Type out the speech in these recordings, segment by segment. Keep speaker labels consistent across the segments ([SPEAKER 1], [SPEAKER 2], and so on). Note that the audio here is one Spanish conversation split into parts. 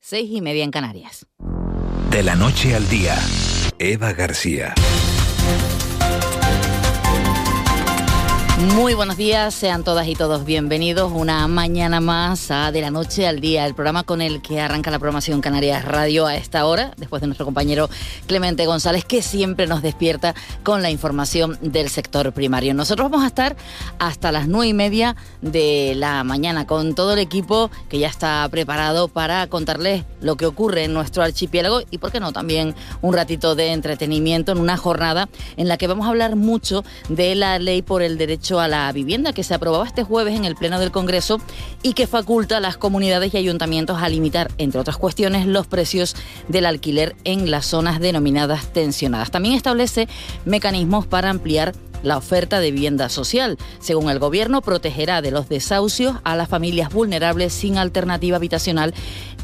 [SPEAKER 1] seis y media en Canarias.
[SPEAKER 2] De la noche al día, Eva García.
[SPEAKER 1] Muy buenos días, sean todas y todos bienvenidos una mañana más a De la Noche al Día, el programa con el que arranca la programación Canarias Radio a esta hora, después de nuestro compañero Clemente González, que siempre nos despierta con la información del sector primario. Nosotros vamos a estar hasta las nueve y media de la mañana con todo el equipo que ya está preparado para contarles lo que ocurre en nuestro archipiélago y, por qué no, también un ratito de entretenimiento en una jornada en la que vamos a hablar mucho de la ley por el derecho a la vivienda que se aprobaba este jueves en el Pleno del Congreso y que faculta a las comunidades y ayuntamientos a limitar, entre otras cuestiones, los precios del alquiler en las zonas denominadas tensionadas. También establece mecanismos para ampliar la oferta de vivienda social. Según el Gobierno, protegerá de los desahucios a las familias vulnerables sin alternativa habitacional,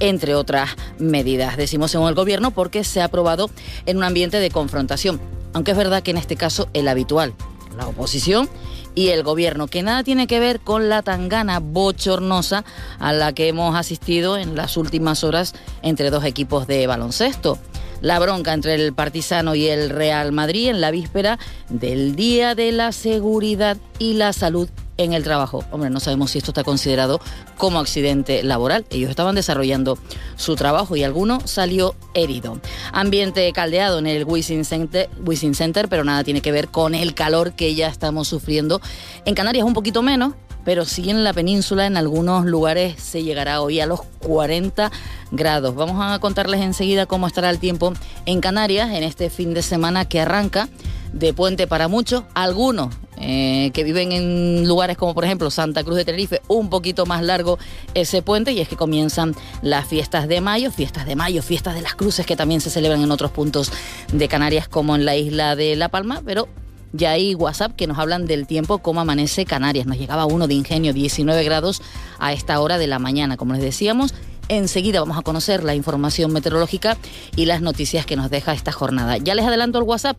[SPEAKER 1] entre otras medidas. Decimos según el Gobierno porque se ha aprobado en un ambiente de confrontación, aunque es verdad que en este caso el habitual, la oposición y el gobierno, que nada tiene que ver con la tangana bochornosa a la que hemos asistido en las últimas horas entre dos equipos de baloncesto. La bronca entre el Partisano y el Real Madrid en la víspera del Día de la Seguridad y la Salud en el trabajo. Hombre, no sabemos si esto está considerado como accidente laboral. Ellos estaban desarrollando su trabajo y alguno salió herido. Ambiente caldeado en el Wisin Center, Center, pero nada tiene que ver con el calor que ya estamos sufriendo. En Canarias un poquito menos, pero sí en la península, en algunos lugares se llegará hoy a los 40 grados. Vamos a contarles enseguida cómo estará el tiempo en Canarias en este fin de semana que arranca de puente para muchos, algunos eh, que viven en lugares como por ejemplo Santa Cruz de Tenerife, un poquito más largo ese puente y es que comienzan las fiestas de mayo, fiestas de mayo, fiestas de las cruces que también se celebran en otros puntos de Canarias como en la isla de La Palma, pero ya hay WhatsApp que nos hablan del tiempo, cómo amanece Canarias. Nos llegaba uno de ingenio, 19 grados a esta hora de la mañana, como les decíamos. Enseguida vamos a conocer la información meteorológica y las noticias que nos deja esta jornada. Ya les adelanto el WhatsApp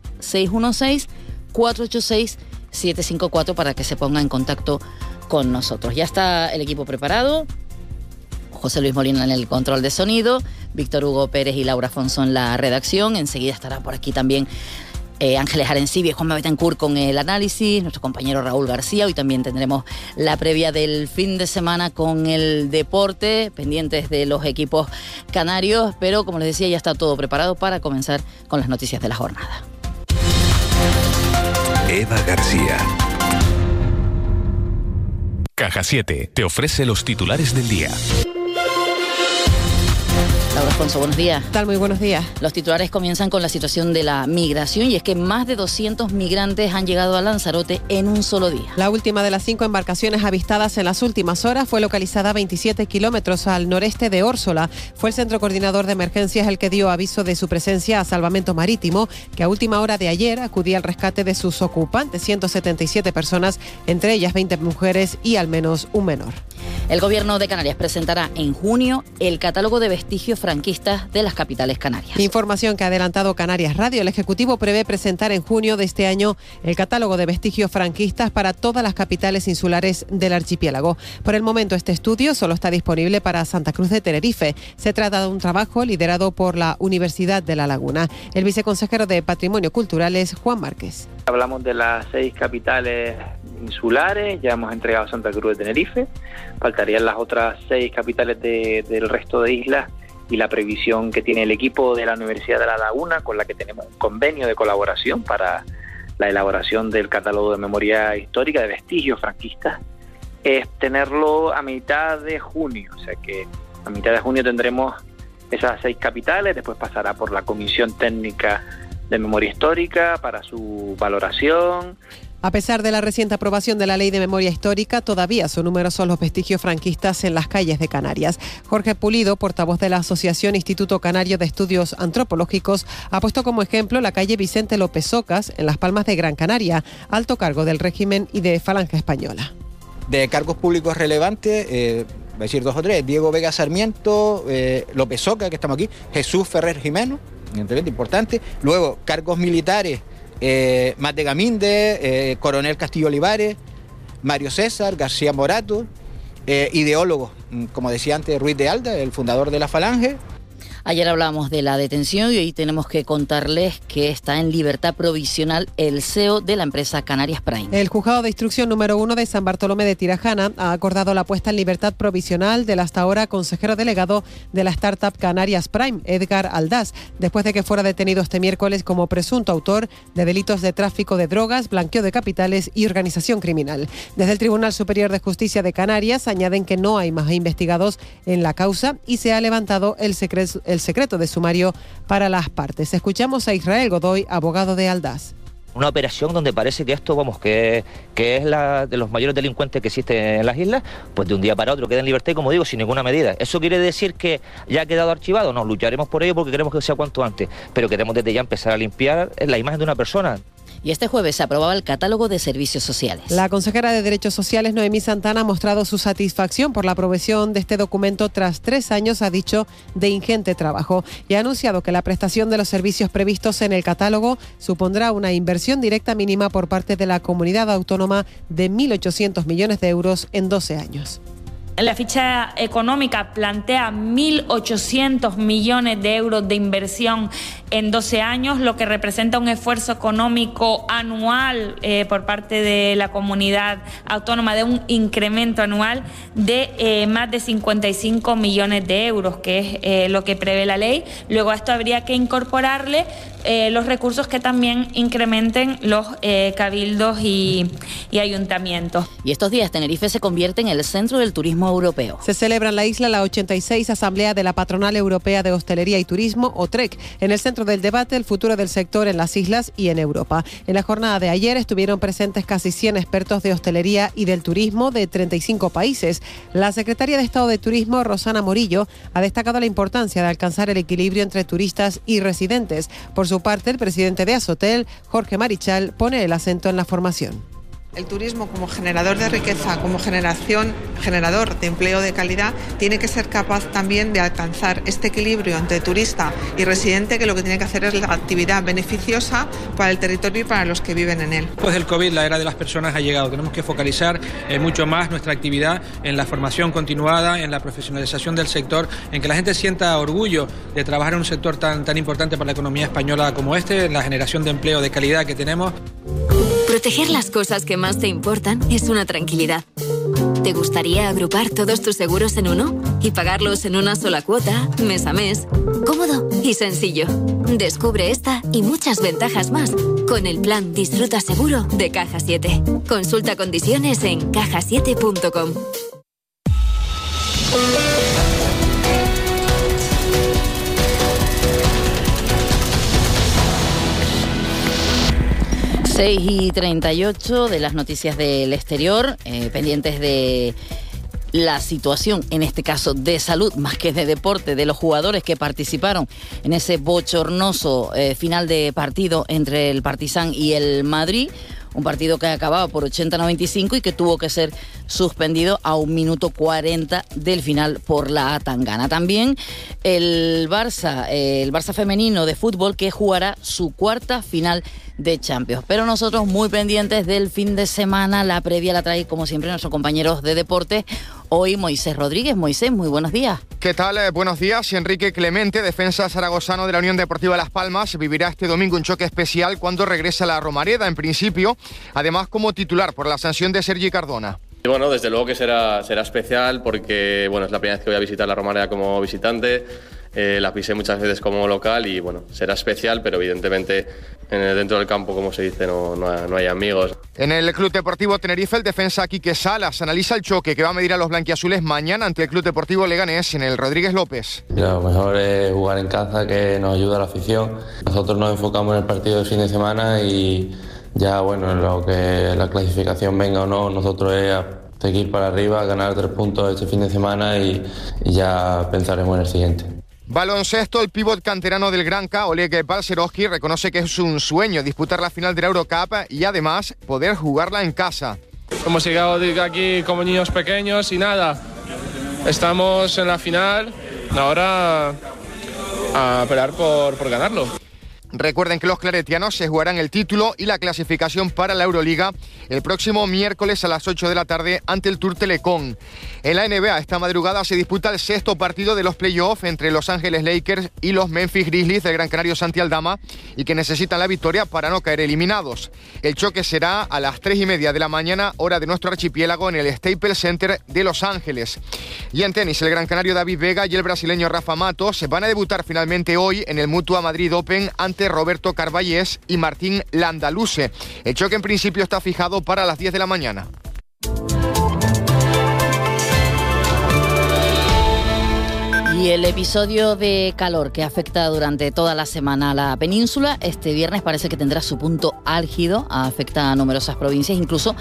[SPEAKER 1] 616-486-754 para que se ponga en contacto con nosotros. Ya está el equipo preparado. José Luis Molina en el control de sonido, Víctor Hugo Pérez y Laura Afonso en la redacción. Enseguida estará por aquí también eh, Ángeles Arencibia y Juan Betancourt con el análisis, nuestro compañero Raúl García. Hoy también tendremos la previa del fin de semana con el deporte, pendientes de los equipos canarios, pero como les decía, ya está todo preparado para comenzar con las noticias de la jornada.
[SPEAKER 2] Eva García.
[SPEAKER 3] Caja 7 te ofrece los titulares del día.
[SPEAKER 1] Alfonso, buenos días.
[SPEAKER 4] tal? Muy buenos días.
[SPEAKER 1] Los titulares comienzan con la situación de la migración y es que más de 200 migrantes han llegado a Lanzarote en un solo día.
[SPEAKER 4] La última de las cinco embarcaciones avistadas en las últimas horas fue localizada a 27 kilómetros al noreste de Órsola. Fue el Centro Coordinador de Emergencias el que dio aviso de su presencia a Salvamento Marítimo, que a última hora de ayer acudía al rescate de sus ocupantes, 177 personas, entre ellas 20 mujeres y al menos un menor.
[SPEAKER 1] El Gobierno de Canarias presentará en junio el catálogo de vestigios franquistas de las capitales canarias.
[SPEAKER 4] Información que ha adelantado Canarias Radio. El Ejecutivo prevé presentar en junio de este año el catálogo de vestigios franquistas para todas las capitales insulares del archipiélago. Por el momento este estudio solo está disponible para Santa Cruz de Tenerife. Se trata de un trabajo liderado por la Universidad de La Laguna. El viceconsejero de Patrimonio Cultural es Juan Márquez.
[SPEAKER 5] Hablamos de las seis capitales insulares, ya hemos entregado Santa Cruz de Tenerife, faltarían las otras seis capitales del resto de islas y la previsión que tiene el equipo de la Universidad de La Laguna, con la que tenemos un convenio de colaboración para la elaboración del catálogo de memoria histórica de vestigios franquistas, es tenerlo a mitad de junio, o sea que a mitad de junio tendremos esas seis capitales, después pasará por la Comisión Técnica de Memoria Histórica para su valoración
[SPEAKER 4] a pesar de la reciente aprobación de la Ley de Memoria Histórica, todavía son numerosos los vestigios franquistas en las calles de Canarias. Jorge Pulido, portavoz de la Asociación Instituto Canario de Estudios Antropológicos, ha puesto como ejemplo la calle Vicente López Ocas, en Las Palmas de Gran Canaria, alto cargo del régimen y de Falange Española.
[SPEAKER 6] De cargos públicos relevantes, eh, voy a decir dos o tres, Diego Vega Sarmiento, eh, López Oca, que estamos aquí, Jesús Ferrer Jimeno, importante. Luego, cargos militares eh, Mate Gaminde, eh, Coronel Castillo Olivares, Mario César, García Morato, eh, ideólogos mm, como decía antes, Ruiz de Alda, el fundador de la Falange,
[SPEAKER 1] Ayer hablamos de la detención y hoy tenemos que contarles que está en libertad provisional el CEO de la empresa Canarias Prime.
[SPEAKER 4] El juzgado de instrucción número uno de San Bartolomé de Tirajana ha acordado la puesta en libertad provisional del hasta ahora consejero delegado de la startup Canarias Prime, Edgar Aldaz, después de que fuera detenido este miércoles como presunto autor de delitos de tráfico de drogas, blanqueo de capitales y organización criminal. Desde el Tribunal Superior de Justicia de Canarias añaden que no hay más investigados en la causa y se ha levantado el secreto secreto de sumario para las partes. Escuchamos a Israel Godoy, abogado de Aldaz
[SPEAKER 7] una operación donde parece que esto, vamos, que, que es la de los mayores delincuentes que existen en las islas, pues de un día para otro queda en libertad como digo, sin ninguna medida. ¿Eso quiere decir que ya ha quedado archivado? No, lucharemos por ello porque queremos que sea cuanto antes, pero queremos desde ya empezar a limpiar la imagen de una persona
[SPEAKER 1] y este jueves se aprobaba el catálogo de servicios sociales.
[SPEAKER 4] La consejera de Derechos Sociales, Noemí Santana, ha mostrado su satisfacción por la aprobación de este documento tras tres años, ha dicho, de ingente trabajo y ha anunciado que la prestación de los servicios previstos en el catálogo supondrá una inversión directa mínima por parte de la comunidad autónoma de 1.800 millones de euros en 12 años.
[SPEAKER 8] La ficha económica plantea 1.800 millones de euros de inversión en 12 años, lo que representa un esfuerzo económico anual eh, por parte de la comunidad autónoma de un incremento anual de eh, más de 55 millones de euros, que es eh, lo que prevé la ley. Luego a esto habría que incorporarle los recursos que también incrementen los cabildos y, y ayuntamientos.
[SPEAKER 1] Y estos días Tenerife se convierte en el centro del turismo
[SPEAKER 4] Se celebra en la isla la 86 Asamblea de la Patronal Europea de Hostelería y Turismo, OTREC, en el centro del debate el futuro del sector en las islas y en Europa. En la jornada de ayer estuvieron presentes casi 100 expertos de hostelería y del turismo de 35 países. La secretaria de Estado de Turismo, Rosana Morillo, ha destacado la importancia de alcanzar el equilibrio entre turistas y residentes. Por su parte, el presidente de Asotel, Jorge Marichal, pone el acento en la formación.
[SPEAKER 9] El turismo como generador de riqueza, como generación, generador de empleo de calidad, tiene que ser capaz también de alcanzar este equilibrio entre turista y residente, que lo que tiene que hacer es la actividad beneficiosa para el territorio y para los que viven en él.
[SPEAKER 10] Después del COVID, la era de las personas ha llegado. Tenemos que focalizar eh, mucho más nuestra actividad en la formación continuada, en la profesionalización del sector, en que la gente sienta orgullo de trabajar en un sector tan, tan importante para la economía española como este, en la generación de empleo de calidad que tenemos.
[SPEAKER 11] Proteger las cosas que más te importan es una tranquilidad. ¿Te gustaría agrupar todos tus seguros en uno y pagarlos en una sola cuota, mes a mes? Cómodo y sencillo. Descubre esta y muchas ventajas más con el plan Disfruta Seguro de Caja 7. Consulta condiciones en cajasiete.com.
[SPEAKER 1] 6 y 38 de las noticias del exterior, eh, pendientes de la situación, en este caso de salud, más que de deporte, de los jugadores que participaron en ese bochornoso eh, final de partido entre el Partizan y el Madrid un partido que acababa por 80-95 y que tuvo que ser suspendido a un minuto 40 del final por la Tangana. También el Barça, eh, el Barça femenino de fútbol que jugará su cuarta final de Champions. Pero nosotros muy pendientes del fin de semana, la previa la trae como siempre nuestros compañeros de deporte. Hoy Moisés Rodríguez. Moisés, muy buenos días.
[SPEAKER 12] ¿Qué tal? Eh, buenos días. Enrique Clemente, defensa zaragozano de la Unión Deportiva Las Palmas, vivirá este domingo un choque especial cuando regresa a la Romareda, en principio, además como titular por la sanción de Sergi Cardona.
[SPEAKER 13] bueno, desde luego que será, será especial porque bueno, es la primera vez que voy a visitar la Romareda como visitante. Eh, la pisé muchas veces como local y bueno, será especial, pero evidentemente dentro del campo, como se dice, no, no, hay amigos.
[SPEAKER 12] En el Club Deportivo Tenerife, el defensa Quique Salas analiza el choque que va a medir a los blanquiazules mañana ante el Club Deportivo Leganés en el Rodríguez López.
[SPEAKER 14] Lo mejor es jugar en casa, que nos ayuda a la afición. Nosotros nos enfocamos en el partido del fin de semana y ya, bueno, en lo que la clasificación venga o no, nosotros es seguir para arriba, ganar tres puntos este fin de semana y ya pensaremos en el siguiente.
[SPEAKER 12] Baloncesto, el pívot canterano del Granca, Oleg Balserovski, reconoce que es un sueño disputar la final de la Eurocup y además poder jugarla en casa.
[SPEAKER 15] Hemos llegado aquí como niños pequeños y nada, estamos en la final, ahora a pelear por, por ganarlo.
[SPEAKER 12] Recuerden que los claretianos se jugarán el título y la clasificación para la Euroliga el próximo miércoles a las 8 de la tarde ante el Tour Telecom. En la NBA esta madrugada se disputa el sexto partido de los playoffs entre Los Ángeles Lakers y los Memphis Grizzlies del Gran Canario Santi Aldama y que necesitan la victoria para no caer eliminados. El choque será a las 3 y media de la mañana, hora de nuestro archipiélago en el Staples Center de Los Ángeles. Y en tenis, el Gran Canario David Vega y el brasileño Rafa Matos se van a debutar finalmente hoy en el Mutua Madrid Open ante Roberto Carballés y Martín Landaluce. El choque en principio está fijado para las 10 de la mañana.
[SPEAKER 1] Y el episodio de calor que afecta durante toda la semana a la península, este viernes parece que tendrá su punto álgido, afecta a numerosas provincias, incluso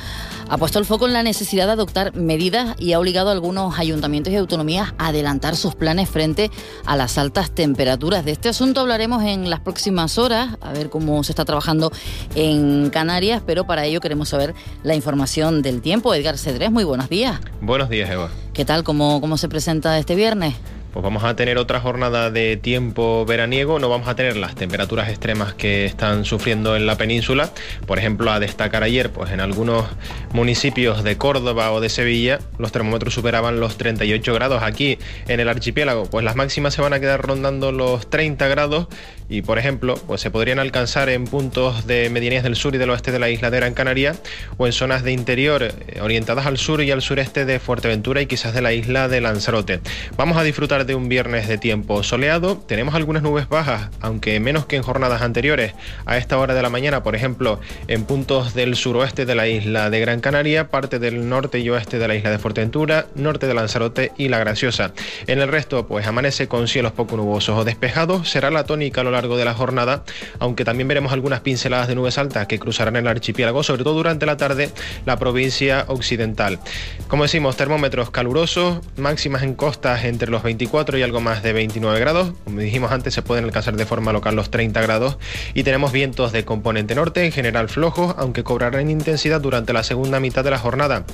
[SPEAKER 1] ha puesto el foco en la necesidad de adoptar medidas y ha obligado a algunos ayuntamientos y autonomías a adelantar sus planes frente a las altas temperaturas. De este asunto hablaremos en las próximas horas, a ver cómo se está trabajando en Canarias, pero para ello queremos saber la información del tiempo. Edgar Cedrés, muy buenos días.
[SPEAKER 16] Buenos días, Eva.
[SPEAKER 1] ¿Qué tal? ¿Cómo, cómo se presenta este viernes?
[SPEAKER 16] Pues vamos a tener otra jornada de tiempo veraniego, no vamos a tener las temperaturas extremas que están sufriendo en la península. Por ejemplo, a destacar ayer, pues en algunos municipios de Córdoba o de Sevilla, los termómetros superaban los 38 grados. Aquí en el archipiélago, pues las máximas se van a quedar rondando los 30 grados y, por ejemplo, pues se podrían alcanzar en puntos de medianías del sur y del oeste de la isla de Gran Canaria o en zonas de interior eh, orientadas al sur y al sureste de Fuerteventura y quizás de la isla de Lanzarote. Vamos a disfrutar de un viernes de tiempo soleado. Tenemos algunas nubes bajas, aunque menos que en jornadas anteriores. A esta hora de la mañana, por ejemplo, en puntos del suroeste de la isla de Gran Canaria, parte del norte y oeste de la isla de Fuerteventura, norte de Lanzarote y La Graciosa. En el resto, pues amanece con cielos poco nubosos o despejados. Será la tónica a lo largo de la jornada, aunque también veremos algunas pinceladas de nubes altas que cruzarán el archipiélago, sobre todo durante la tarde, la provincia occidental. Como decimos, termómetros calurosos, máximas en costas entre los 24 y algo más de 29 grados. Como dijimos antes, se pueden alcanzar de forma local los 30 grados. Y tenemos vientos de componente norte, en general flojos, aunque cobrarán intensidad durante la segunda mitad de la jornada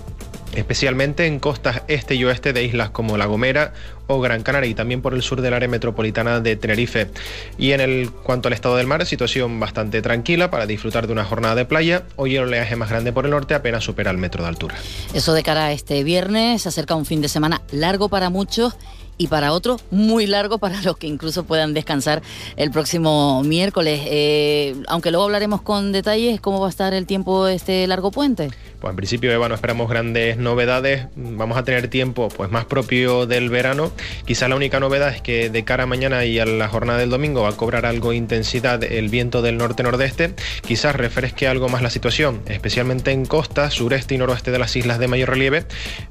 [SPEAKER 16] especialmente en costas este y oeste de islas como La Gomera o Gran Canaria y también por el sur del área metropolitana de Tenerife. Y en el cuanto al estado del mar, situación bastante tranquila para disfrutar de una jornada de playa. Hoy el oleaje más grande por el norte apenas supera el metro de altura.
[SPEAKER 1] Eso de cara a este viernes, se acerca un fin de semana largo para muchos y para otros muy largo para los que incluso puedan descansar el próximo miércoles. Eh, aunque luego hablaremos con detalles, ¿cómo va a estar el tiempo este largo puente?
[SPEAKER 16] Pues en principio, Eva, no esperamos grandes novedades. Vamos a tener tiempo pues más propio del verano. Quizá la única novedad es que de cara a mañana y a la jornada del domingo va a cobrar algo de intensidad el viento del norte-nordeste. Quizás refresque algo más la situación, especialmente en costa, sureste y noroeste de las islas de mayor relieve,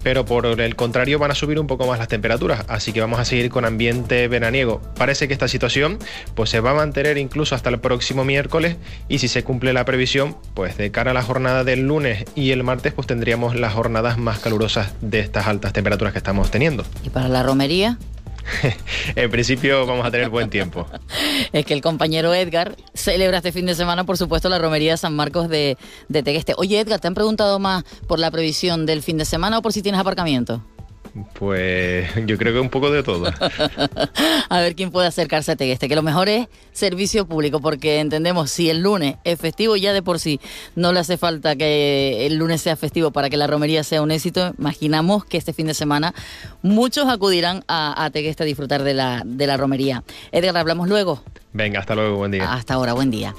[SPEAKER 16] pero por el contrario van a subir un poco más las temperaturas, así que vamos a seguir con ambiente veraniego. Parece que esta situación pues se va a mantener incluso hasta el próximo miércoles y si se cumple la previsión, pues de cara a la jornada del lunes y el martes pues tendríamos las jornadas más calurosas de estas altas temperaturas que estamos teniendo.
[SPEAKER 1] ¿Y para la romería?
[SPEAKER 16] en principio vamos a tener buen tiempo.
[SPEAKER 1] es que el compañero Edgar celebra este fin de semana, por supuesto, la romería de San Marcos de, de Tegueste. Oye, Edgar, ¿te han preguntado más por la previsión del fin de semana o por si tienes aparcamiento?
[SPEAKER 16] Pues yo creo que un poco de todo.
[SPEAKER 1] a ver quién puede acercarse a Tegueste, que lo mejor es servicio público, porque entendemos si el lunes es festivo, ya de por sí no le hace falta que el lunes sea festivo para que la romería sea un éxito. Imaginamos que este fin de semana muchos acudirán a, a Tegueste a disfrutar de la, de la romería. Edgar, hablamos luego.
[SPEAKER 16] Venga, hasta luego, buen día.
[SPEAKER 1] Hasta ahora, buen día.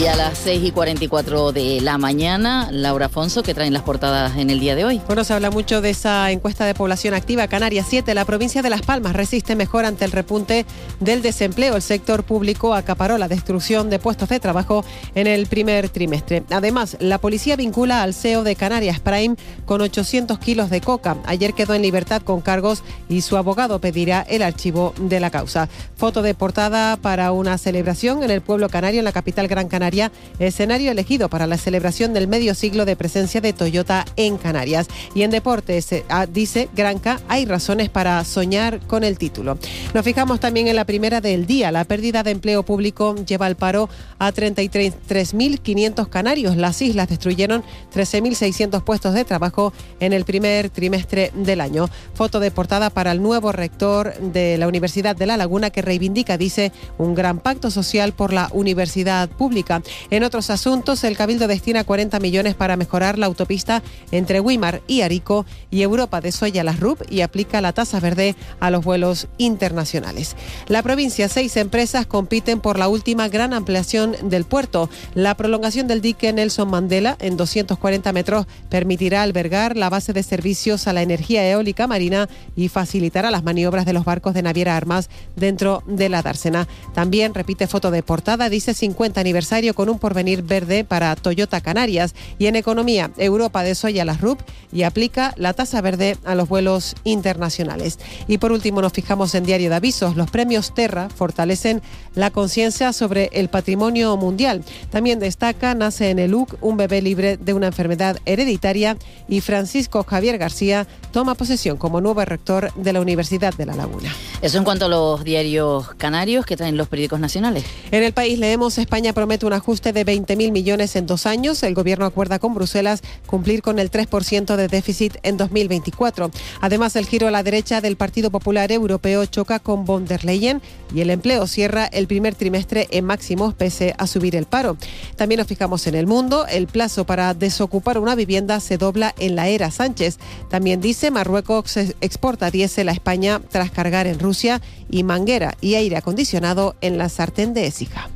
[SPEAKER 1] Y a las 6 y 44 de la mañana, Laura Afonso, que traen las portadas en el día de hoy.
[SPEAKER 4] Bueno, se habla mucho de esa encuesta de población activa. Canarias 7, la provincia de Las Palmas resiste mejor ante el repunte del desempleo. El sector público acaparó la destrucción de puestos de trabajo en el primer trimestre. Además, la policía vincula al CEO de Canarias Prime con 800 kilos de coca. Ayer quedó en libertad con cargos y su abogado pedirá el archivo de la causa. Foto de portada para una celebración en el pueblo canario, en la capital Gran Canaria Escenario elegido para la celebración del medio siglo de presencia de Toyota en Canarias. Y en deportes, eh, ah, dice Granca, hay razones para soñar con el título. Nos fijamos también en la primera del día. La pérdida de empleo público lleva al paro a 33.500 canarios. Las islas destruyeron 13.600 puestos de trabajo en el primer trimestre del año. Foto de portada para el nuevo rector de la Universidad de La Laguna que reivindica, dice, un gran pacto social por la universidad pública. En otros asuntos, el Cabildo destina 40 millones para mejorar la autopista entre Wimar y Arico y Europa desoya las RUP y aplica la tasa verde a los vuelos internacionales. La provincia, seis empresas compiten por la última gran ampliación del puerto. La prolongación del dique Nelson Mandela en 240 metros permitirá albergar la base de servicios a la energía eólica marina y facilitará las maniobras de los barcos de Naviera Armas dentro de la dársena. También repite foto de portada, dice 50 aniversario con un porvenir verde para Toyota Canarias. Y en economía, Europa desoya las RUP y aplica la tasa verde a los vuelos internacionales. Y por último, nos fijamos en Diario de Avisos. Los premios Terra fortalecen la conciencia sobre el patrimonio mundial. También destaca, nace en el UC un bebé libre de una enfermedad hereditaria y Francisco Javier García toma posesión como nuevo rector de la Universidad de La Laguna.
[SPEAKER 1] Eso en cuanto a los diarios canarios que traen los periódicos nacionales.
[SPEAKER 4] En el país leemos España promete un ajuste de 20.000 millones en dos años. El gobierno acuerda con Bruselas cumplir con el 3% de déficit en 2024. Además, el giro a la derecha del Partido Popular Europeo choca con von der Leyen y el empleo cierra el primer trimestre en máximos pese a subir el paro. También nos fijamos en el mundo. El plazo para desocupar una vivienda se dobla en la era Sánchez. También dice Marruecos exporta diésel a España tras cargar en Rusia y manguera y aire acondicionado en la sartén de Écija.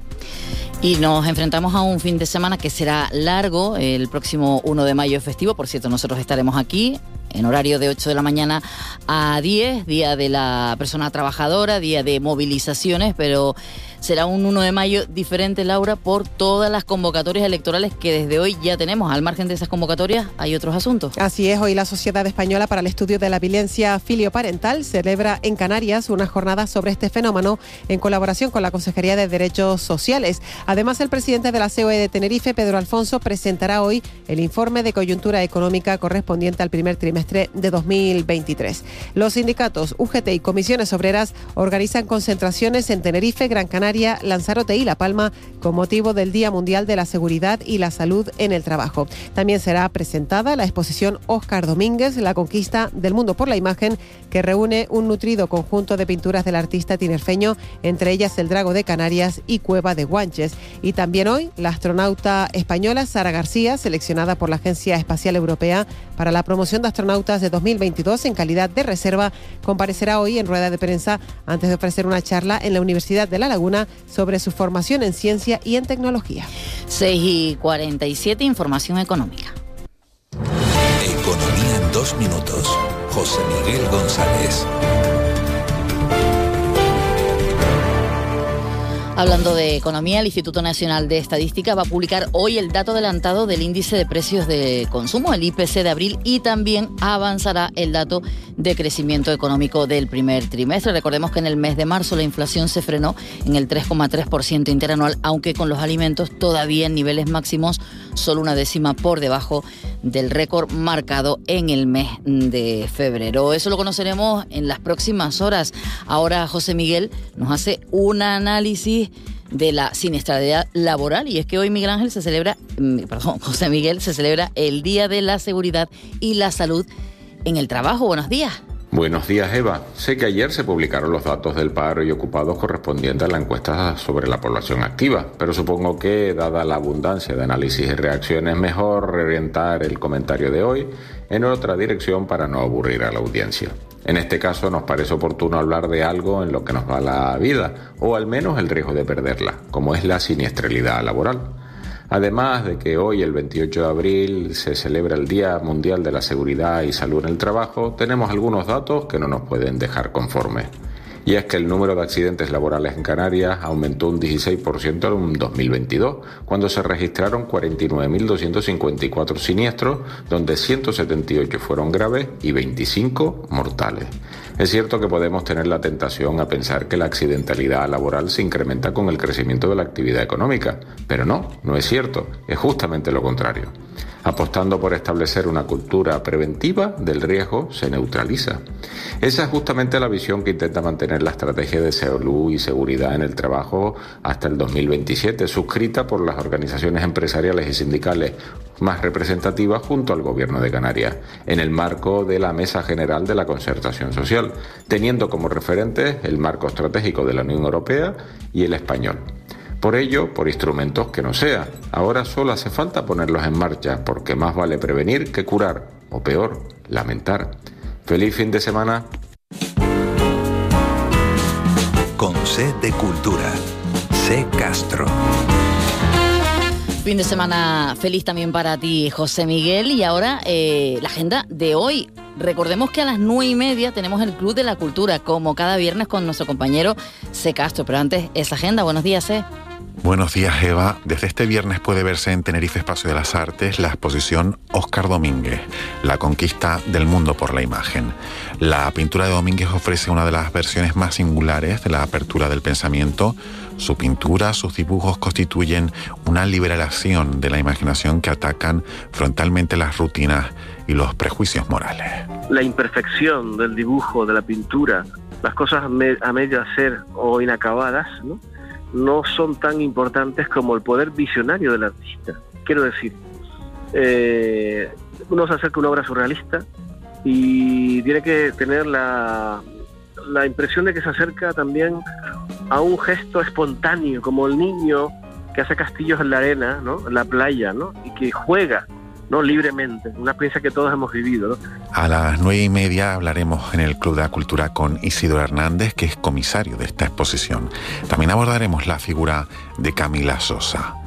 [SPEAKER 1] Y nos enfrentamos a un fin de semana que será largo, el próximo 1 de mayo festivo. Por cierto, nosotros estaremos aquí en horario de 8 de la mañana a 10, día de la persona trabajadora, día de movilizaciones, pero será un 1 de mayo diferente, Laura, por todas las convocatorias electorales que desde hoy ya tenemos. Al margen de esas convocatorias hay otros asuntos.
[SPEAKER 4] Así es, hoy la Sociedad Española para el Estudio de la Violencia Filioparental celebra en Canarias una jornada sobre este fenómeno en colaboración con la Consejería de Derechos Sociales. Además, el presidente de la COE de Tenerife, Pedro Alfonso, presentará hoy el informe de coyuntura económica correspondiente al primer trimestre de 2023. Los sindicatos UGT y comisiones obreras organizan concentraciones en Tenerife, Gran Canaria, Lanzarote y La Palma con motivo del Día Mundial de la Seguridad y la Salud en el Trabajo. También será presentada la exposición Oscar Domínguez, La conquista del mundo por la imagen, que reúne un nutrido conjunto de pinturas del artista tinerfeño, entre ellas el Drago de Canarias y Cueva de Guanches. Y también hoy, la astronauta española Sara García, seleccionada por la Agencia Espacial Europea para la promoción de astronautas de 2022 en calidad de reserva, comparecerá hoy en rueda de prensa antes de ofrecer una charla en la Universidad de La Laguna sobre su formación en ciencia y en tecnología.
[SPEAKER 1] 6 y 47, información económica.
[SPEAKER 2] Economía en dos minutos. José Miguel González.
[SPEAKER 1] Hablando de economía, el Instituto Nacional de Estadística va a publicar hoy el dato adelantado del índice de precios de consumo, el IPC de abril, y también avanzará el dato de crecimiento económico del primer trimestre. Recordemos que en el mes de marzo la inflación se frenó en el 3,3% interanual, aunque con los alimentos todavía en niveles máximos, solo una décima por debajo del récord marcado en el mes de febrero. Eso lo conoceremos en las próximas horas. Ahora José Miguel nos hace un análisis de la siniestralidad laboral y es que hoy Miguel Ángel se celebra, mm, perdón, José Miguel se celebra el Día de la Seguridad y la Salud en el Trabajo. Buenos días.
[SPEAKER 17] Buenos días, Eva. Sé que ayer se publicaron los datos del paro y ocupados correspondientes a la encuesta sobre la población activa, pero supongo que, dada la abundancia de análisis y reacciones, mejor reorientar el comentario de hoy en otra dirección para no aburrir a la audiencia. En este caso nos parece oportuno hablar de algo en lo que nos va la vida, o al menos el riesgo de perderla, como es la siniestralidad laboral. Además de que hoy, el 28 de abril, se celebra el Día Mundial de la Seguridad y Salud en el Trabajo, tenemos algunos datos que no nos pueden dejar conformes y es que el número de accidentes laborales en Canarias aumentó un 16% en 2022, cuando se registraron 49.254 siniestros, donde 178 fueron graves y 25 mortales. Es cierto que podemos tener la tentación a pensar que la accidentalidad laboral se incrementa con el crecimiento de la actividad económica, pero no, no es cierto, es justamente lo contrario. Apostando por establecer una cultura preventiva del riesgo, se neutraliza. Esa es justamente la visión que intenta mantener la estrategia de salud y seguridad en el trabajo hasta el 2027, suscrita por las organizaciones empresariales y sindicales más representativas junto al Gobierno de Canarias, en el marco de la Mesa General de la Concertación Social, teniendo como referentes el marco estratégico de la Unión Europea y el español. Por ello, por instrumentos que no sea, ahora solo hace falta ponerlos en marcha, porque más vale prevenir que curar, o peor, lamentar. Feliz fin de semana.
[SPEAKER 2] Con C de Cultura. C Castro.
[SPEAKER 1] Fin de semana feliz también para ti, José Miguel. Y ahora eh, la agenda de hoy. Recordemos que a las nueve y media tenemos el Club de la Cultura, como cada viernes con nuestro compañero C. Castro. Pero antes, esa agenda. Buenos días, C.
[SPEAKER 18] Buenos días, Eva. Desde este viernes puede verse en Tenerife Espacio de las Artes la exposición Óscar Domínguez, la conquista del mundo por la imagen. La pintura de Domínguez ofrece una de las versiones más singulares de la apertura del pensamiento. Su pintura, sus dibujos constituyen una liberación de la imaginación que atacan frontalmente las rutinas y los prejuicios morales.
[SPEAKER 19] La imperfección del dibujo, de la pintura, las cosas a medio hacer o inacabadas, ¿no? No son tan importantes como el poder visionario del artista. Quiero decir, eh, uno se acerca a una obra surrealista y tiene que tener la, la impresión de que se acerca también a un gesto espontáneo, como el niño que hace castillos en la arena, ¿no? en la playa, ¿no? y que juega libremente, una experiencia que todos hemos vivido.
[SPEAKER 18] A las nueve y media hablaremos en el Club de la Cultura con Isidro Hernández, que es comisario de esta exposición. También abordaremos la figura de Camila Sosa.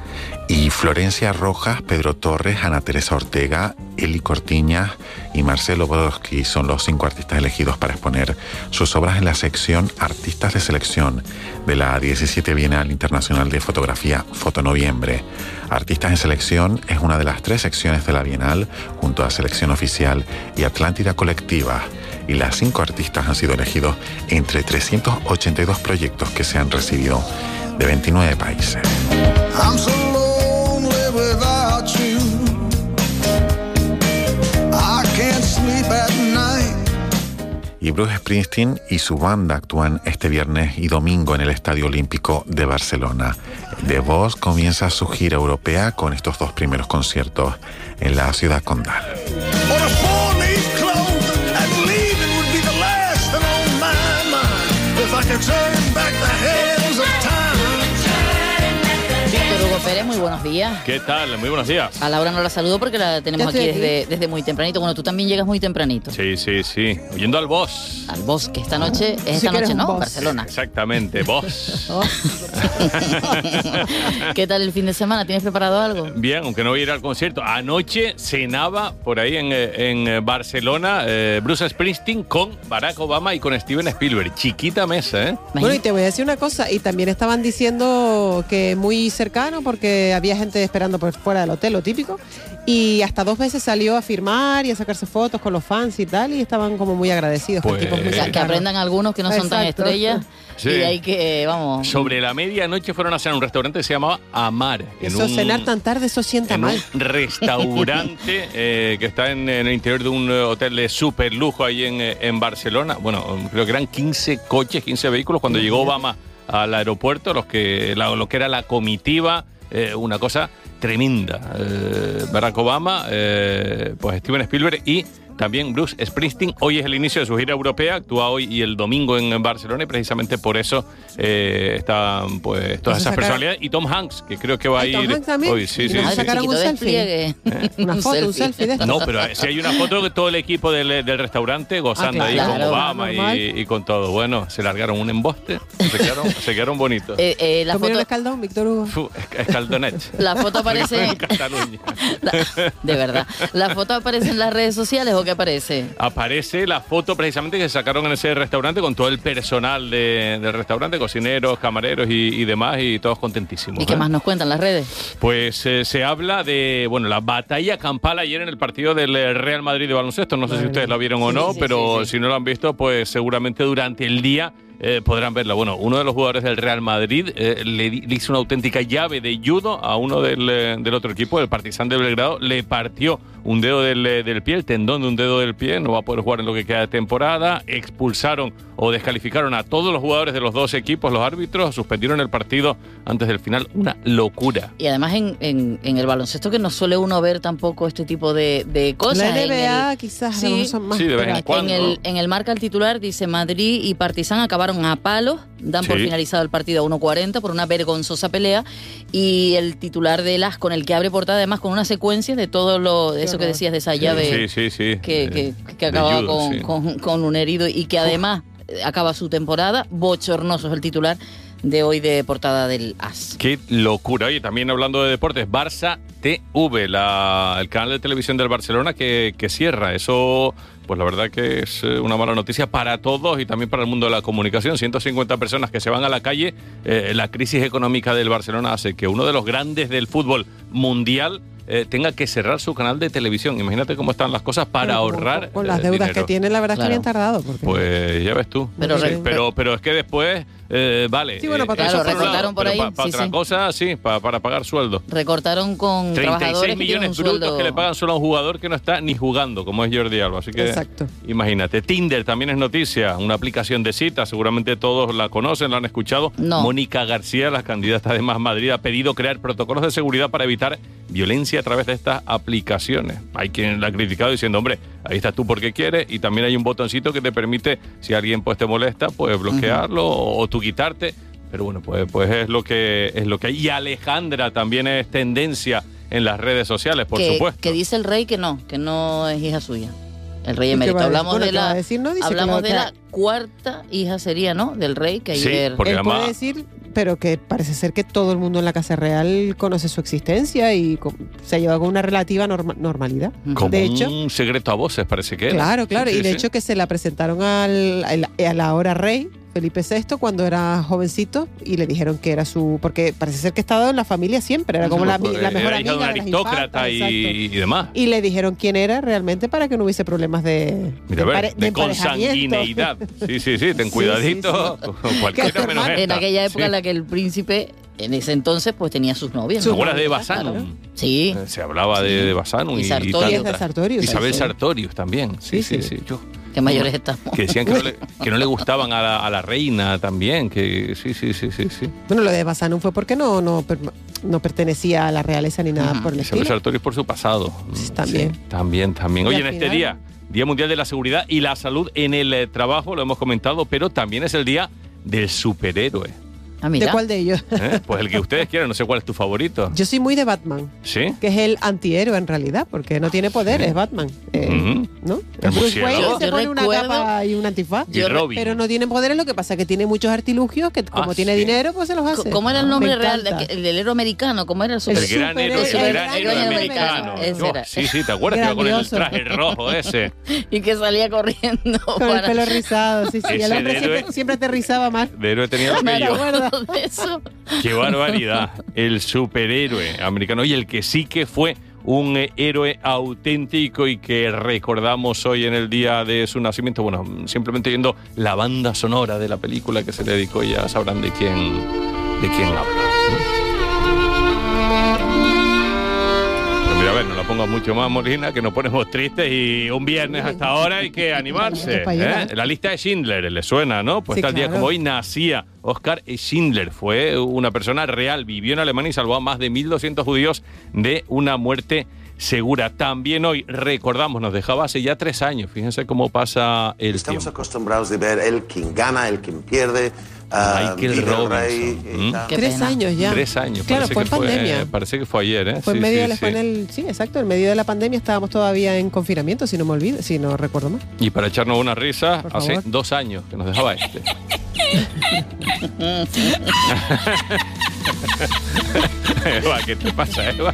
[SPEAKER 18] Y Florencia Rojas, Pedro Torres, Ana Teresa Ortega, Eli Cortiñas y Marcelo Bodowski son los cinco artistas elegidos para exponer sus obras en la sección Artistas de Selección de la 17 Bienal Internacional de Fotografía Fotonoviembre. Artistas en Selección es una de las tres secciones de la Bienal, junto a Selección Oficial y Atlántida Colectiva. Y las cinco artistas han sido elegidos entre 382 proyectos que se han recibido de 29 países. Y Bruce Springsteen y su banda actúan este viernes y domingo en el Estadio Olímpico de Barcelona. The Voz comienza su gira europea con estos dos primeros conciertos en la ciudad condal.
[SPEAKER 1] Buenos días.
[SPEAKER 20] ¿Qué tal? Muy buenos días.
[SPEAKER 1] A Laura no la saludo porque la tenemos aquí, Desde, desde, muy tempranito. Bueno, tú también llegas muy tempranito.
[SPEAKER 20] Sí, sí, sí. Oyendo al boss.
[SPEAKER 1] Al boss, que esta noche es esta noche, ¿no? Barcelona.
[SPEAKER 20] Exactamente, boss.
[SPEAKER 1] ¿Qué tal el fin de semana? ¿Tienes preparado algo?
[SPEAKER 20] Bien, aunque no voy a ir al concierto. Anoche cenaba por ahí en, en Barcelona eh, Bruce Springsteen con Barack Obama y con Steven Spielberg. Chiquita mesa, ¿eh?
[SPEAKER 4] Bueno, y te voy a decir una cosa. Y también estaban diciendo que muy cercano porque había gente esperando por fuera del hotel, lo típico. Y hasta dos veces salió a firmar y a sacarse fotos con los fans y tal, y estaban como muy agradecidos.
[SPEAKER 1] Pues, que aprendan algunos que no son tan estrellas. Y hay que, vamos.
[SPEAKER 20] Sobre la medianoche fueron a cenar a un restaurante que se llamaba Amar.
[SPEAKER 4] Eso, cenar tan tarde, eso sienta
[SPEAKER 20] en
[SPEAKER 4] mal.
[SPEAKER 20] Un restaurante eh, que está en, en, el interior de un hotel de super lujo ahí en, en Barcelona. Bueno, creo que eran 15 coches, 15 vehículos cuando llegó Obama al aeropuerto, los que, la, lo que era la comitiva eh, una cosa tremenda. Eh, Barack Obama, eh, pues Steven Spielberg y también Bruce Springsteen. Hoy es el inicio de su gira europea, actúa hoy y el domingo en Barcelona y precisamente por eso eh, están pues todas esas personalidades. Y Tom Hanks, que creo que va a ir hoy. Sí, sí, sí.
[SPEAKER 4] sacaron un selfie. Una foto, un selfie de
[SPEAKER 20] No, pero si hay una foto de todo el equipo del, del restaurante gozando
[SPEAKER 4] Ah,
[SPEAKER 20] ahí
[SPEAKER 4] claro,
[SPEAKER 20] con Obama y, y con todo. Bueno, se largaron un emboste, se quedaron, se quedaron bonitos.
[SPEAKER 1] Eh, eh, la
[SPEAKER 4] ¿Comieron
[SPEAKER 1] foto,
[SPEAKER 4] escaldón, Víctor Hugo?
[SPEAKER 20] Fu, escaldonet.
[SPEAKER 1] la foto aparece.
[SPEAKER 20] En Cataluña.
[SPEAKER 1] la- de verdad. ¿La foto aparece en las redes sociales o que aparece?
[SPEAKER 20] Aparece la foto precisamente que sacaron en ese restaurante con todo el personal de- del restaurante, cocineros, camareros y, y demás, y todos contentísimos.
[SPEAKER 1] ¿Y qué
[SPEAKER 20] ¿eh?
[SPEAKER 1] más nos cuentan las redes?
[SPEAKER 20] Pues eh, se habla de, bueno, la batalla campal ayer en el partido del eh, Real Madrid de baloncesto. No sé si ustedes la vieron o no, pero si no lo han visto, pues seguramente durante el día eh, podrán verla. Bueno, uno de los jugadores del Real Madrid eh, le, le hizo una auténtica llave de judo a uno del, eh, del otro equipo, el Partizan de Belgrado, le partió un dedo del, del pie, el tendón de un dedo del pie, no va a poder jugar en lo que queda de temporada, expulsaron o descalificaron a todos los jugadores de los dos equipos, los árbitros, suspendieron el partido antes del final, una locura.
[SPEAKER 1] Y además en, en- en el baloncesto que no suele uno ver tampoco este tipo de, de cosas.
[SPEAKER 4] La
[SPEAKER 1] En
[SPEAKER 4] NBA
[SPEAKER 1] el-
[SPEAKER 4] quizás a lo mejor son más.
[SPEAKER 20] Sí, de vez en cuando.
[SPEAKER 1] En el, en el marca el titular dice Madrid y Partizan acabaron a palos, dan por finalizado el partido a 1.40 por una vergonzosa pelea y el titular de las con el que abre portada además con una secuencia de todo lo de eso que decías de esa llave
[SPEAKER 20] Sí, sí, sí.
[SPEAKER 1] que, que- que acababa
[SPEAKER 20] judo,
[SPEAKER 1] con,
[SPEAKER 20] sí.
[SPEAKER 1] con- con un herido y que además eh, acaba su temporada, bochornoso es el titular de hoy de portada del AS.
[SPEAKER 20] Qué locura. Oye, también hablando de deportes, Barça TV, la- el canal de televisión del Barcelona que, que cierra. Eso, pues la verdad que es eh, una mala noticia para todos y también para el mundo de la comunicación. 150 personas que se van a la calle. Eh, la crisis económica del Barcelona hace que uno de los grandes del fútbol mundial eh, tenga que cerrar su canal de televisión. Imagínate cómo están las cosas para
[SPEAKER 4] Pero
[SPEAKER 20] ahorrar.
[SPEAKER 4] Con las
[SPEAKER 20] eh,
[SPEAKER 4] deudas
[SPEAKER 20] dinero.
[SPEAKER 4] que tienen, la verdad es que habían tardado. Porque
[SPEAKER 20] Pues ya ves tú.
[SPEAKER 1] Pero
[SPEAKER 20] Sí, pero, pero es que después, eh, vale.
[SPEAKER 4] Sí, bueno,
[SPEAKER 20] eh,
[SPEAKER 4] para
[SPEAKER 1] Claro, recortaron por ahí,
[SPEAKER 20] pa- pa
[SPEAKER 1] sí,
[SPEAKER 20] otra
[SPEAKER 1] sí.
[SPEAKER 20] cosa, sí, pa- para pagar sueldo.
[SPEAKER 1] Recortaron con
[SPEAKER 20] 36
[SPEAKER 1] trabajadores que
[SPEAKER 20] millones brutos
[SPEAKER 1] sueldo
[SPEAKER 20] que le pagan solo a un jugador que no está ni jugando, como es Jordi Alba. Así que
[SPEAKER 4] Exacto.
[SPEAKER 20] imagínate. Tinder también es noticia, una aplicación de citas, seguramente todos la conocen, la han escuchado.
[SPEAKER 1] No.
[SPEAKER 20] Mónica García, la candidata de Más Madrid, ha pedido crear protocolos de seguridad para evitar violencia a través de estas aplicaciones. Hay quien la ha criticado diciendo, hombre, ahí estás tú porque quieres y también hay un botoncito que te permite, si alguien pues te molesta, pues bloquearlo o, o tú quitarte. Pero bueno, pues, pues es lo que es lo que hay. Y Alejandra también es tendencia en las redes sociales, por
[SPEAKER 1] que,
[SPEAKER 20] supuesto.
[SPEAKER 1] que dice el rey que no, que no es hija suya. El rey
[SPEAKER 4] ¿Y qué
[SPEAKER 1] emérito. Hablamos
[SPEAKER 4] Bueno,
[SPEAKER 1] de
[SPEAKER 4] ¿qué va
[SPEAKER 1] la,
[SPEAKER 4] decir? No,
[SPEAKER 1] hablamos de cuarta hija sería, ¿no? Del rey que
[SPEAKER 20] Sí,
[SPEAKER 1] ayer.
[SPEAKER 20] porque
[SPEAKER 4] Él
[SPEAKER 20] además-
[SPEAKER 4] puede decir, pero que parece ser que todo el mundo en la Casa Real conoce su existencia y se ha llevado con una relativa norma- normalidad.
[SPEAKER 20] Como
[SPEAKER 4] de hecho,
[SPEAKER 20] un secreto a voces, parece que era.
[SPEAKER 4] claro, claro.
[SPEAKER 20] Sí, sí,
[SPEAKER 4] y de
[SPEAKER 20] sí.
[SPEAKER 4] hecho que se la presentaron al, al- a la hora rey, Felipe VI, cuando era jovencito, y le dijeron que era su. Porque parece ser que estaba en la familia siempre, era como la, la mejor
[SPEAKER 20] Era hija
[SPEAKER 4] amiga
[SPEAKER 20] de un
[SPEAKER 4] de las
[SPEAKER 20] aristócrata
[SPEAKER 4] infantas,
[SPEAKER 20] y, y demás.
[SPEAKER 4] Y le dijeron quién era realmente para que no hubiese problemas de,
[SPEAKER 20] Mira, a
[SPEAKER 4] de,
[SPEAKER 20] ver, consanguineidad. Sí, sí, sí, ten
[SPEAKER 4] Sí,
[SPEAKER 20] cuidadito. Cualquiera menos esta.
[SPEAKER 1] en aquella época
[SPEAKER 20] Sí.
[SPEAKER 1] en la que el príncipe, en ese entonces, pues tenía sus novias.
[SPEAKER 20] ¿Te
[SPEAKER 1] ¿no?
[SPEAKER 20] acuerdas de
[SPEAKER 1] Claro.
[SPEAKER 20] Basanum?
[SPEAKER 1] Sí.
[SPEAKER 20] Eh, Se hablaba de, de Basanum
[SPEAKER 1] Y
[SPEAKER 20] y,
[SPEAKER 1] Sartorius. Y de
[SPEAKER 4] Sartorius,
[SPEAKER 20] Isabel
[SPEAKER 4] sí.
[SPEAKER 20] Sartorius también. Sí, sí, sí. Yo-
[SPEAKER 1] Qué mayores estamos.
[SPEAKER 20] que decían que no, le, que no le gustaban a la, a la reina también. Que sí, sí, sí, sí. sí.
[SPEAKER 4] Bueno, lo de Basanum fue porque no, no, no pertenecía a la realeza ni nada por el
[SPEAKER 20] Isabel
[SPEAKER 4] estilo.
[SPEAKER 20] Sartorius por su pasado.
[SPEAKER 4] también.
[SPEAKER 20] Sí, también, también. Oye, en este día, Día Mundial de la Seguridad y la Salud en el eh, Trabajo, lo hemos comentado, pero también es el día del superhéroe.
[SPEAKER 1] Ah,
[SPEAKER 4] ¿De cuál de ellos?
[SPEAKER 20] ¿eh? Pues el que ustedes quieran, no sé cuál es tu favorito.
[SPEAKER 4] Yo soy muy de Batman,
[SPEAKER 20] ¿Sí?
[SPEAKER 4] que es el antihéroe en realidad, porque no tiene poderes, Batman. Eh,
[SPEAKER 20] Ujú.
[SPEAKER 4] ¿No?
[SPEAKER 20] El
[SPEAKER 4] Bruce Wayne se
[SPEAKER 1] Yo
[SPEAKER 4] pone una capa y un antifaz.
[SPEAKER 20] Y Robin.
[SPEAKER 4] Pero no tiene poderes, lo que pasa es que tiene muchos artilugios que como
[SPEAKER 20] Ah,
[SPEAKER 4] tiene
[SPEAKER 20] sí.
[SPEAKER 4] dinero, pues se los hace.
[SPEAKER 1] ¿Cómo era el nombre
[SPEAKER 4] Me
[SPEAKER 1] real? de- El del héroe americano, ¿cómo era el super
[SPEAKER 20] El gran héroe, el
[SPEAKER 1] super-
[SPEAKER 20] gran
[SPEAKER 1] el
[SPEAKER 20] héroe
[SPEAKER 1] gran
[SPEAKER 20] americano. Oh,
[SPEAKER 1] era.
[SPEAKER 20] sí, sí, ¿te acuerdas que iba con el traje rojo ese?
[SPEAKER 1] Y que salía corriendo.
[SPEAKER 4] Con el
[SPEAKER 1] para-
[SPEAKER 4] pelo rizado, sí, sí. El hombre siempre te rizaba más.
[SPEAKER 20] De héroe tenía lo
[SPEAKER 1] Acuerdo de eso.
[SPEAKER 20] Qué barbaridad. El superhéroe americano. Y el que sí que fue un eh, héroe auténtico y que recordamos hoy en el día de su nacimiento. Bueno, simplemente viendo la banda sonora de la película que se le dedicó, ya sabrán de quién, de quién habla. Pongas mucho más, Molina, que nos ponemos tristes y un viernes hasta ahora hay que animarse. ¿eh? La lista de Schindler, ¿le suena, no? Pues
[SPEAKER 4] Sí,
[SPEAKER 20] tal día como hoy nacía Oscar Schindler. Fue una persona real, vivió en Alemania y salvó a más de 1.200 judíos de una muerte segura. También hoy recordamos, nos dejaba hace ya tres años. Fíjense cómo pasa el
[SPEAKER 21] Estamos
[SPEAKER 20] tiempo.
[SPEAKER 21] acostumbrados de ver el quien gana, el quien pierde. Ah,
[SPEAKER 20] Michael Robinson.
[SPEAKER 21] y
[SPEAKER 20] ¿Mm?
[SPEAKER 4] Tres años ya.
[SPEAKER 20] Tres años.
[SPEAKER 4] Claro,
[SPEAKER 20] parece
[SPEAKER 4] fue
[SPEAKER 20] que
[SPEAKER 4] en pandemia.
[SPEAKER 20] Parece que fue ayer, ¿eh?
[SPEAKER 4] Fue en
[SPEAKER 20] Sí,
[SPEAKER 4] medio
[SPEAKER 20] sí,
[SPEAKER 4] de, fue
[SPEAKER 20] sí.
[SPEAKER 4] en el, sí, exacto, en medio de la pandemia estábamos todavía en confinamiento, si no me olvido, si no recuerdo mal.
[SPEAKER 20] Y para echarnos una risa,
[SPEAKER 4] Por
[SPEAKER 20] hace
[SPEAKER 4] favor.
[SPEAKER 20] dos años que nos dejaba este. Eva, ¿qué te pasa, Eva?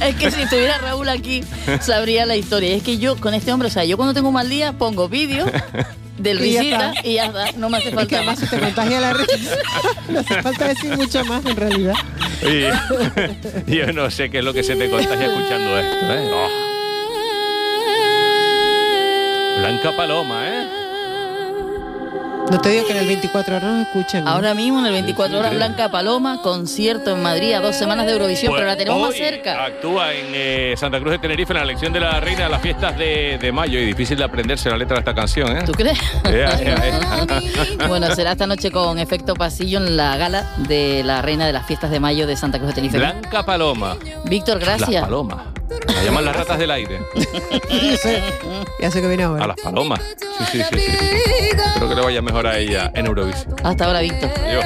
[SPEAKER 1] Es que si estuviera Raúl aquí, sabría la historia. Y es que yo con este hombre, o sea, yo cuando tengo un mal día pongo vídeo del
[SPEAKER 4] Y ya
[SPEAKER 1] risita
[SPEAKER 4] está.
[SPEAKER 1] y ya está. No me hace
[SPEAKER 4] Es que
[SPEAKER 1] falta
[SPEAKER 4] además
[SPEAKER 1] más.
[SPEAKER 4] se te contagia la risa. No hace falta decir mucho más en realidad.
[SPEAKER 20] Yo no sé qué es lo que se te contagia escuchando esto, ¿eh? Oh. Blanca Paloma, ¿eh?
[SPEAKER 4] No te digo que en el 24 horas nos escuchan. ¿no?
[SPEAKER 1] Ahora mismo en el 24 horas. Blanca Paloma, concierto en Madrid a dos semanas de Eurovisión,
[SPEAKER 20] Pues
[SPEAKER 1] pero la tenemos más cerca.
[SPEAKER 20] Actúa en eh, Santa Cruz de Tenerife en la elección de la reina de las fiestas de, de mayo y difícil de aprenderse la letra de esta canción, ¿eh?
[SPEAKER 1] ¿Tú crees?
[SPEAKER 20] Ea, ea, ea.
[SPEAKER 1] Bueno, será esta noche con efecto pasillo en la gala de la reina de las fiestas de mayo de Santa Cruz de Tenerife.
[SPEAKER 20] Blanca Paloma.
[SPEAKER 1] Víctor,
[SPEAKER 20] Las
[SPEAKER 1] gracias.
[SPEAKER 20] La llaman las ratas del aire.
[SPEAKER 4] Ya sé, ya sé que viene ahora.
[SPEAKER 20] A las palomas. Sí, sí, sí, sí. Espero que le vaya mejor a ella en Eurovisión.
[SPEAKER 1] Hasta ahora, Víctor.
[SPEAKER 20] Adiós.